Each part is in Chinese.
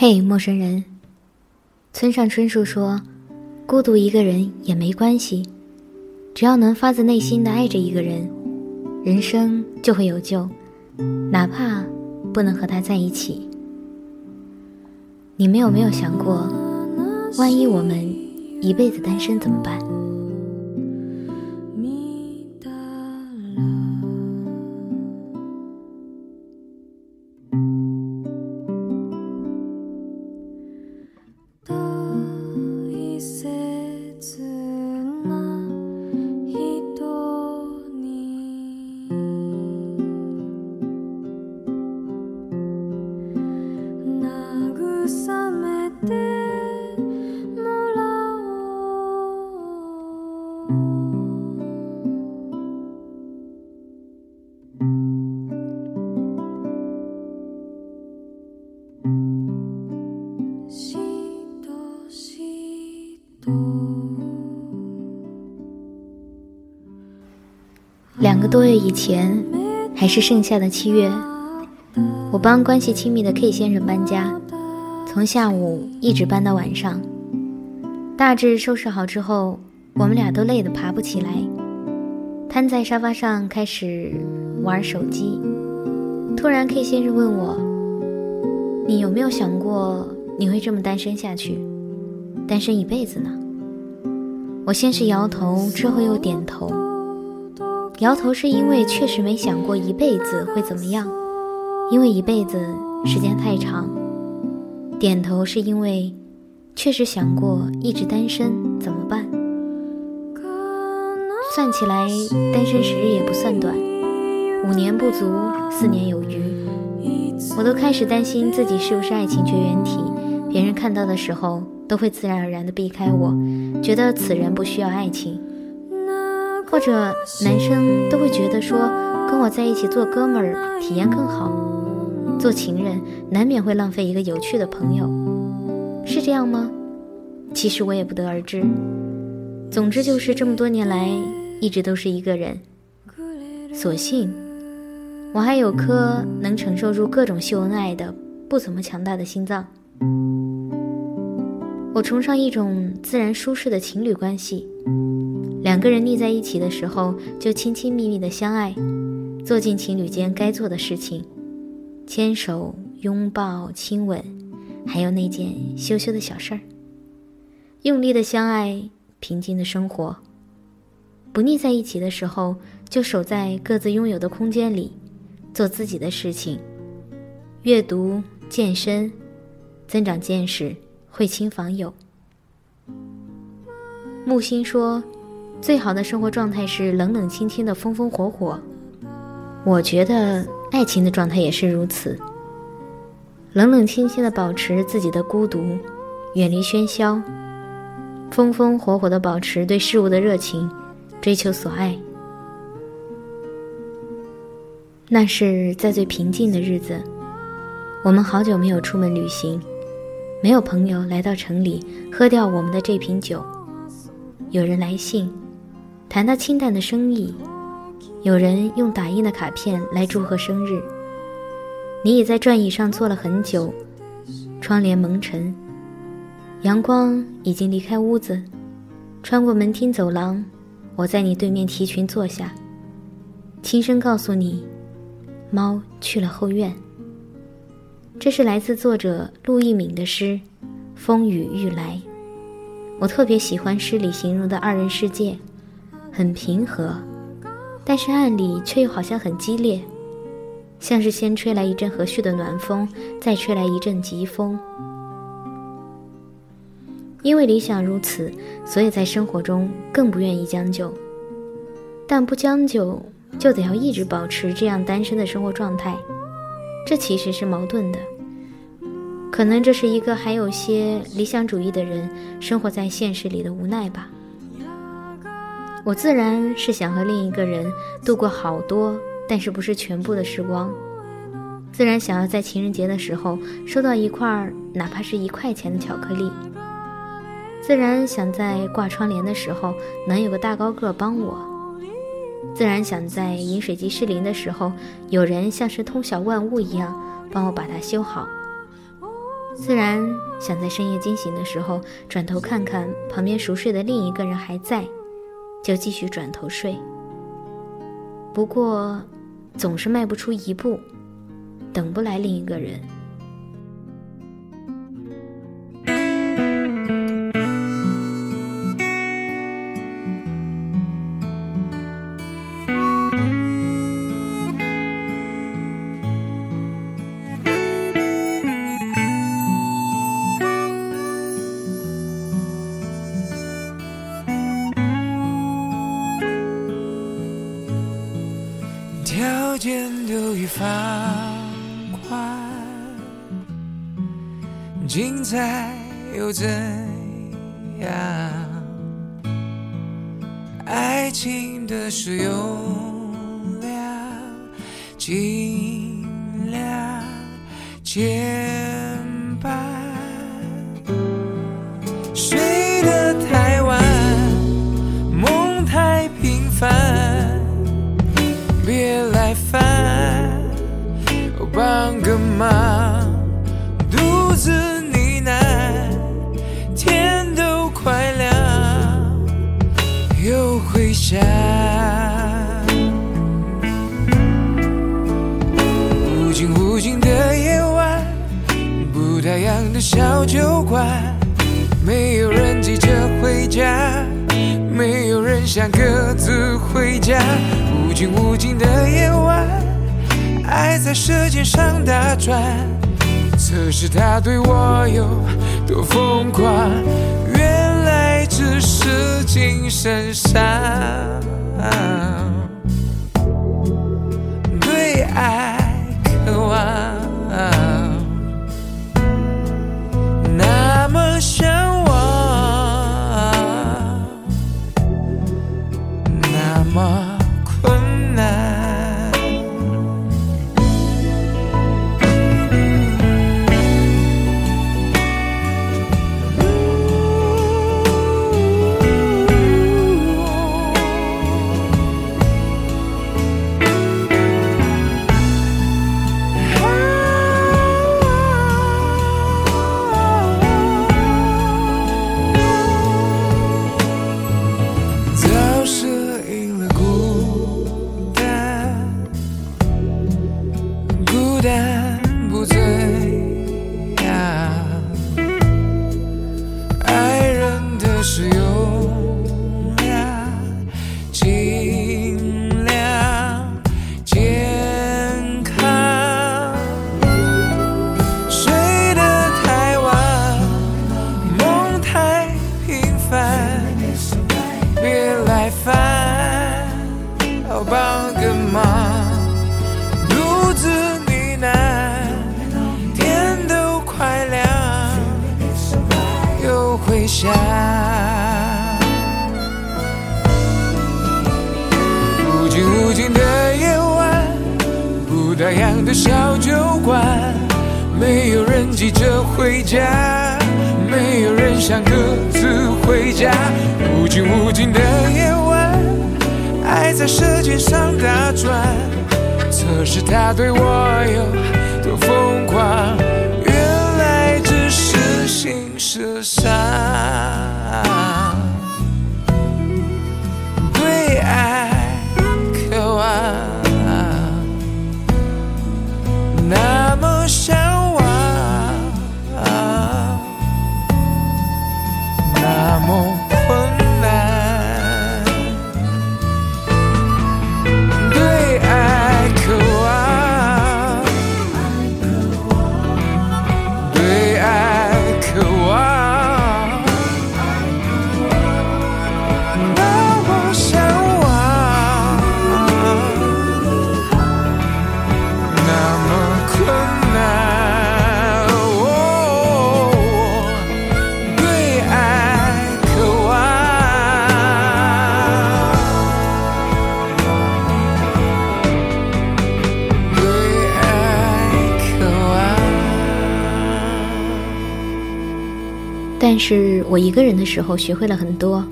嘿，陌生人。村上春树说：“孤独一个人也没关系，只要能发自内心的爱着一个人，人生就会有救，哪怕不能和他在一起。”你们有没有想过，万一我们一辈子单身怎么办？两个多月以前，还是盛夏的七月，我帮关系亲密的 K 先生搬家，从下午一直搬到晚上。大致收拾好之后，我们俩都累得爬不起来，瘫在沙发上开始玩手机。突然，K 先生问我：“你有没有想过你会这么单身下去，单身一辈子呢？”我先是摇头，之后又点头。摇头是因为确实没想过一辈子会怎么样，因为一辈子时间太长。点头是因为确实想过一直单身怎么办。算起来，单身时日也不算短，五年不足，四年有余。我都开始担心自己是不是爱情绝缘体，别人看到的时候都会自然而然地避开我，觉得此人不需要爱情。或者男生都会觉得说，跟我在一起做哥们儿体验更好，做情人难免会浪费一个有趣的朋友，是这样吗？其实我也不得而知。总之就是这么多年来一直都是一个人。所幸，我还有颗能承受住各种秀恩爱的不怎么强大的心脏。我崇尚一种自然舒适的情侣关系。两个人腻在一起的时候，就亲亲密密的相爱，做尽情侣间该做的事情，牵手、拥抱、亲吻，还有那件羞羞的小事儿。用力的相爱，平静的生活。不腻在一起的时候，就守在各自拥有的空间里，做自己的事情，阅读、健身，增长见识，会亲访友。木心说。最好的生活状态是冷冷清清的风风火火，我觉得爱情的状态也是如此。冷冷清清的保持自己的孤独，远离喧嚣；风风火火的保持对事物的热情，追求所爱。那是在最平静的日子，我们好久没有出门旅行，没有朋友来到城里喝掉我们的这瓶酒，有人来信。谈到清淡的生意，有人用打印的卡片来祝贺生日。你已在转椅上坐了很久，窗帘蒙尘，阳光已经离开屋子，穿过门厅走廊，我在你对面提裙坐下，轻声告诉你，猫去了后院。这是来自作者陆一敏的诗《风雨欲来》，我特别喜欢诗里形容的二人世界。很平和，但是暗里却又好像很激烈，像是先吹来一阵和煦的暖风，再吹来一阵疾风。因为理想如此，所以在生活中更不愿意将就，但不将就就得要一直保持这样单身的生活状态，这其实是矛盾的。可能这是一个还有些理想主义的人生活在现实里的无奈吧。我自然是想和另一个人度过好多，但是不是全部的时光。自然想要在情人节的时候收到一块哪怕是一块钱的巧克力。自然想在挂窗帘的时候能有个大高个帮我。自然想在饮水机失灵的时候有人像是通晓万物一样帮我把它修好。自然想在深夜惊醒的时候，转头看看旁边熟睡的另一个人还在，就继续转头睡。不过，总是迈不出一步，等不来另一个人。爱情的使用量，尽量减无尽的夜晚，不打烊的小酒馆，没有人急着回家，没有人想各自回家。无尽无尽的夜晚。爱在舌尖上打转，测试他对我有多疯狂，原来只是精神上帮个忙，独自呢喃，天都快亮，又回想，无尽无尽的夜晚，不打烊的小酒馆，没有人急着回家，没有人想各自回家。无尽无尽的夜，在舌尖上打转，测试他对我有是我一个人的时候学会了很多。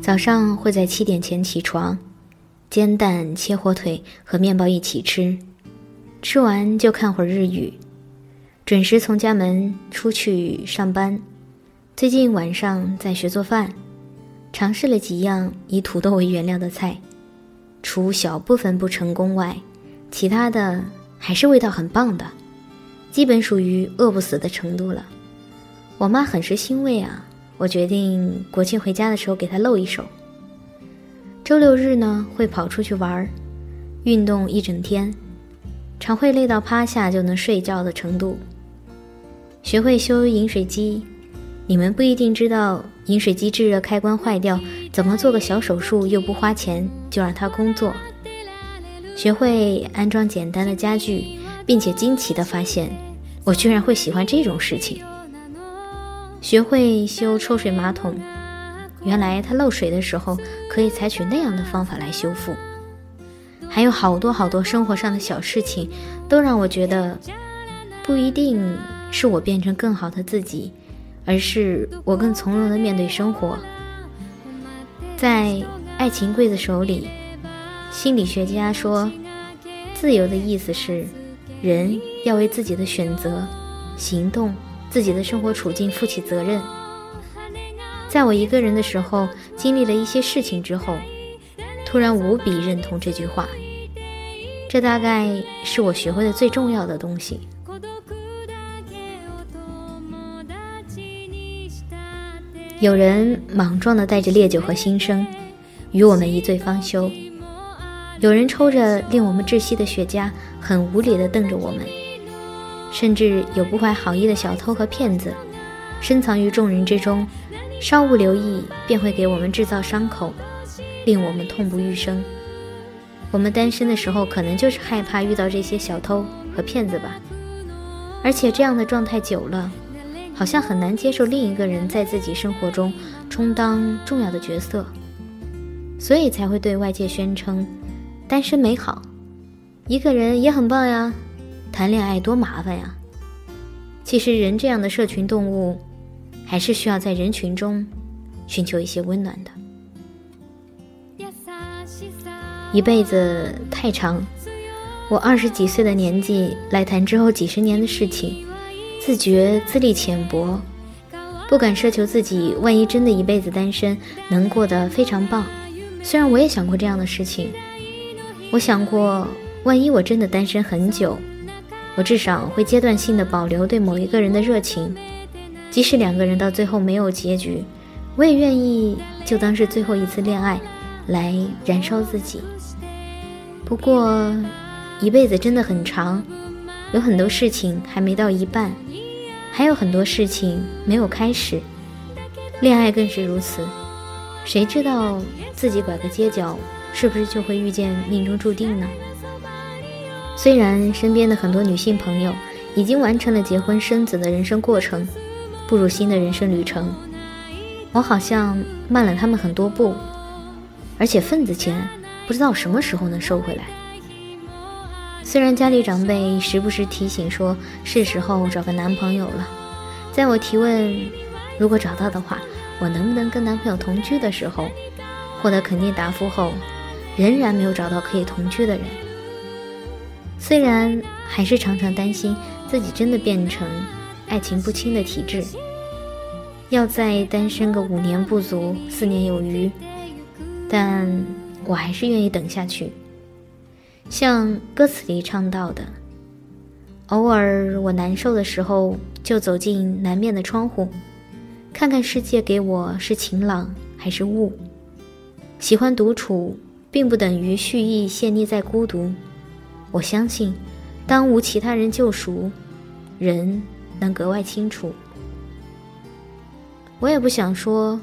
早上会在七点前起床，煎蛋、切火腿和面包一起吃，吃完就看会儿日语。准时从家门出去上班。最近晚上在学做饭，尝试了几样以土豆为原料的菜，除小部分不成功外，其他的还是味道很棒的，基本属于饿不死的程度了。我妈很是欣慰啊，我决定国庆回家的时候给她露一手。周六日呢会跑出去玩儿，运动一整天，常会累到趴下就能睡觉的程度。学会修饮水机。你们不一定知道饮水机制热开关坏掉，怎么做个小手术又不花钱就让它工作。学会安装简单的家具，并且惊奇的发现，我居然会喜欢这种事情。学会修抽水马桶，原来它漏水的时候可以采取那样的方法来修复。还有好多好多生活上的小事情，都让我觉得，不一定是我变成更好的自己。而是我更从容地面对生活。在爱情刽子手里，心理学家说，自由的意思是，人要为自己的选择、行动、自己的生活处境负起责任。在我一个人的时候，经历了一些事情之后，突然无比认同这句话。这大概是我学会的最重要的东西。有人莽撞地带着烈酒和心声，与我们一醉方休；有人抽着令我们窒息的雪茄，很无理地瞪着我们；甚至有不怀好意的小偷和骗子，深藏于众人之中，稍不留意便会给我们制造伤口，令我们痛不欲生。我们单身的时候，可能就是害怕遇到这些小偷和骗子吧，而且这样的状态久了。好像很难接受另一个人在自己生活中充当重要的角色，所以才会对外界宣称单身美好，一个人也很棒呀，谈恋爱多麻烦呀。其实人这样的社群动物，还是需要在人群中寻求一些温暖的。一辈子太长，我二十几岁的年纪来谈之后几十年的事情。自觉资历浅薄，不敢奢求自己。万一真的一辈子单身，能过得非常棒。虽然我也想过这样的事情，我想过，万一我真的单身很久，我至少会阶段性的保留对某一个人的热情，即使两个人到最后没有结局，我也愿意就当是最后一次恋爱，来燃烧自己。不过，一辈子真的很长。有很多事情还没到一半，还有很多事情没有开始，恋爱更是如此。谁知道自己拐个街角，是不是就会遇见命中注定呢？虽然身边的很多女性朋友已经完成了结婚生子的人生过程，步入新的人生旅程，我好像慢了他们很多步，而且份子钱不知道什么时候能收回来。虽然家里长辈时不时提醒说是时候找个男朋友了，在我提问如果找到的话，我能不能跟男朋友同居的时候，获得肯定答复后，仍然没有找到可以同居的人。虽然还是常常担心自己真的变成爱情不清的体质，要再单身个五年不足，四年有余，但我还是愿意等下去。像歌词里唱到的，偶尔我难受的时候，就走进南面的窗户，看看世界给我是晴朗还是雾。喜欢独处，并不等于蓄意陷溺在孤独。我相信，当无其他人救赎，人能格外清楚。我也不想说，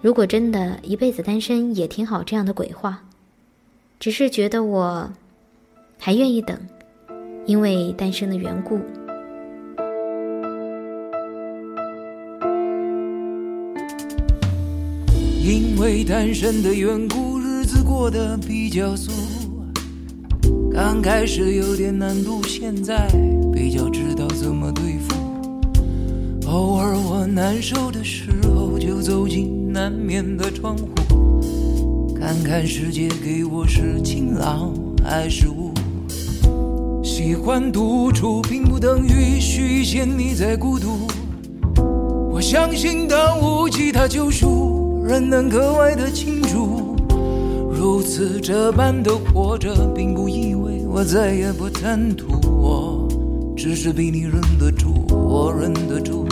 如果真的一辈子单身也挺好这样的鬼话。只是觉得我还愿意等，因为单身的缘故。因为单身的缘故，日子过得比较俗。刚开始有点难度，现在比较知道怎么对付。偶尔我难受的时候，就走进南面的窗户。看看世界给我是晴朗还是雾，喜欢独处并不等于。局限你在孤独。我相信当无其他救赎，人能格外的清楚。如此这般的活着，并不意味我再也不贪图。我只是比你忍得住，我忍得住。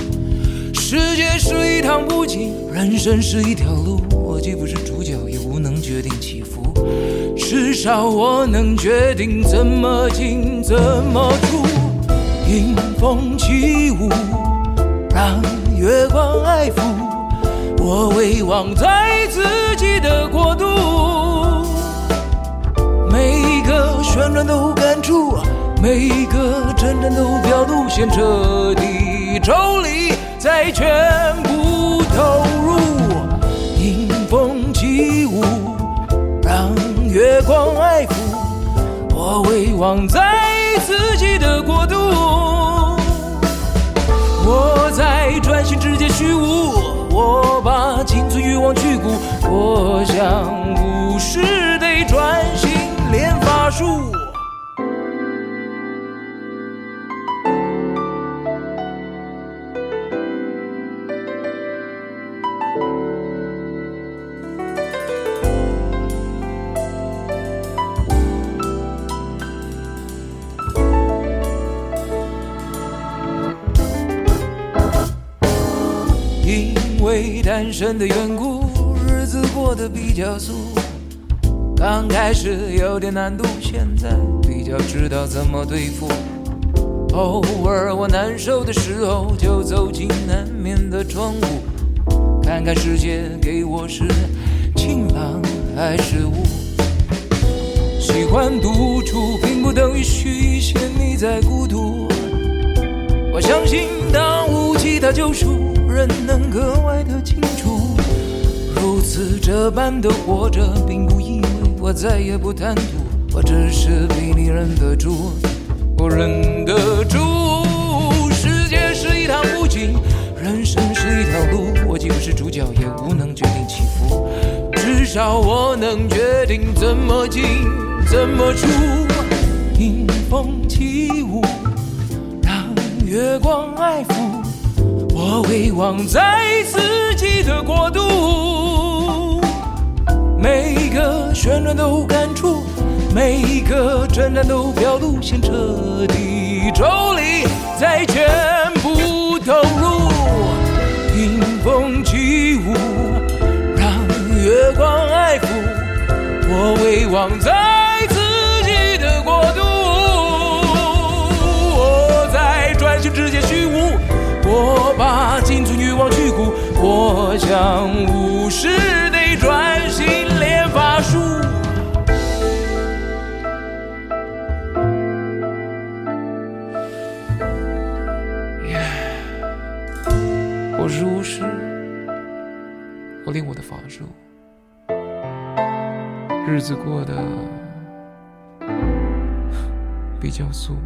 世界是一趟不景，人生是一条路。我既不是主角，也无能决定起伏。至少我能决定怎么进，怎么出。迎风起舞，让月光爱抚。我遗忘在自己的国度，旋转都感触，每一个征战都表露，先彻底抽离。再全部投入，迎风起舞，让月光爱抚。我遗忘在自己的国度，我在专心直接虚无，我把青春欲望去骨，我想无视得转心练法术。为单身的缘故，日子过得比较俗。刚开始有点难度，现在比较知道怎么对付。偶尔我难受的时候，就走进南面的窗户，看看世界给我是晴朗还是雾。喜欢独处，并不等于虚陷你在孤独。我相信，当无其他救赎。人能格外的清楚，如此这般的活着，并不意味我再也不贪图。我只是比你忍得住，我忍得住。世界是一趟不景，人生是一条路，我既不是主角，也无能决定起伏。至少我能决定怎么进，怎么出。迎风起舞，让月光爱抚。我遗忘在自己的国度，每个旋转都感触，每一个征战都表露，先彻底抽离，再全部投入。迎风起舞，让月光爱抚。我遗忘在自己的国度，我在专心直接虚无。我把青春欲望去骨，我想无视得专心练法术。我是巫师，我练我的法术，日子过得比较素。